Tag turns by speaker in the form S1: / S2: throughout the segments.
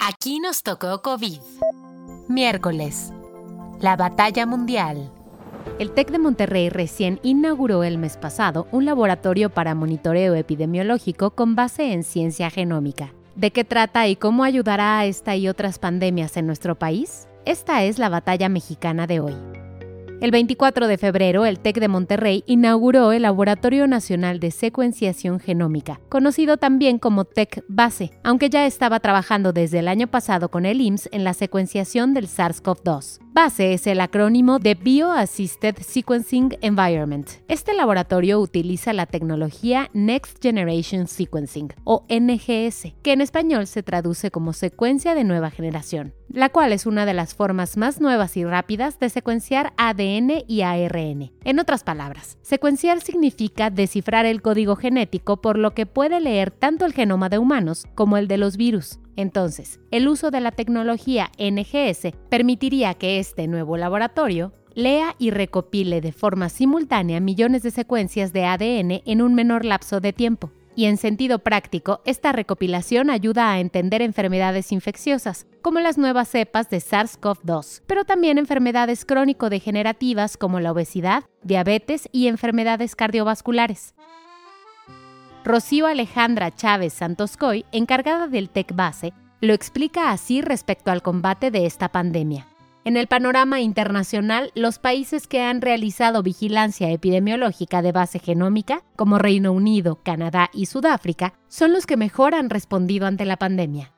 S1: Aquí nos tocó COVID. Miércoles. La batalla mundial.
S2: El TEC de Monterrey recién inauguró el mes pasado un laboratorio para monitoreo epidemiológico con base en ciencia genómica. ¿De qué trata y cómo ayudará a esta y otras pandemias en nuestro país? Esta es la batalla mexicana de hoy. El 24 de febrero, el TEC de Monterrey inauguró el Laboratorio Nacional de Secuenciación Genómica, conocido también como TEC Base, aunque ya estaba trabajando desde el año pasado con el IMSS en la secuenciación del SARS-CoV-2. BASE es el acrónimo de Bioassisted Sequencing Environment. Este laboratorio utiliza la tecnología Next Generation Sequencing, o NGS, que en español se traduce como secuencia de nueva generación, la cual es una de las formas más nuevas y rápidas de secuenciar ADN y ARN. En otras palabras, secuenciar significa descifrar el código genético por lo que puede leer tanto el genoma de humanos como el de los virus, entonces, el uso de la tecnología NGS permitiría que este nuevo laboratorio lea y recopile de forma simultánea millones de secuencias de ADN en un menor lapso de tiempo. Y en sentido práctico, esta recopilación ayuda a entender enfermedades infecciosas, como las nuevas cepas de SARS-CoV-2, pero también enfermedades crónico-degenerativas como la obesidad, diabetes y enfermedades cardiovasculares. Rocío Alejandra Chávez Santoscoy, encargada del TEC Base, lo explica así respecto al combate de esta pandemia. En el panorama internacional, los países que han realizado vigilancia epidemiológica de base genómica, como Reino Unido, Canadá y Sudáfrica, son los que mejor han respondido ante la pandemia.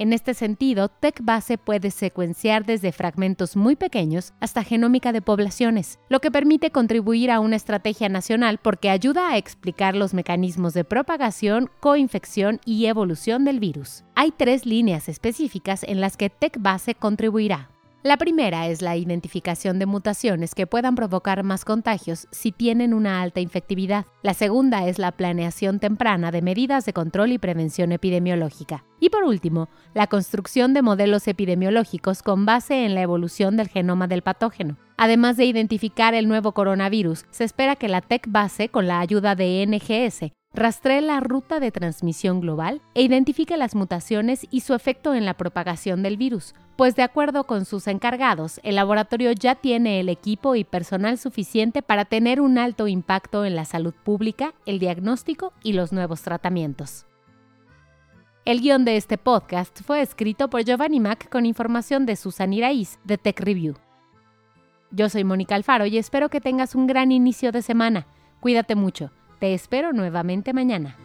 S2: En este sentido, TechBase puede secuenciar desde fragmentos muy pequeños hasta genómica de poblaciones, lo que permite contribuir a una estrategia nacional porque ayuda a explicar los mecanismos de propagación, coinfección y evolución del virus. Hay tres líneas específicas en las que TechBase contribuirá. La primera es la identificación de mutaciones que puedan provocar más contagios si tienen una alta infectividad. La segunda es la planeación temprana de medidas de control y prevención epidemiológica. Y por último, la construcción de modelos epidemiológicos con base en la evolución del genoma del patógeno. Además de identificar el nuevo coronavirus, se espera que la TEC base, con la ayuda de NGS, rastree la ruta de transmisión global e identifique las mutaciones y su efecto en la propagación del virus, pues de acuerdo con sus encargados, el laboratorio ya tiene el equipo y personal suficiente para tener un alto impacto en la salud pública, el diagnóstico y los nuevos tratamientos. El guion de este podcast fue escrito por Giovanni Mac con información de Susan Iraíz de Tech Review. Yo soy Mónica Alfaro y espero que tengas un gran inicio de semana. Cuídate mucho. Te espero nuevamente mañana.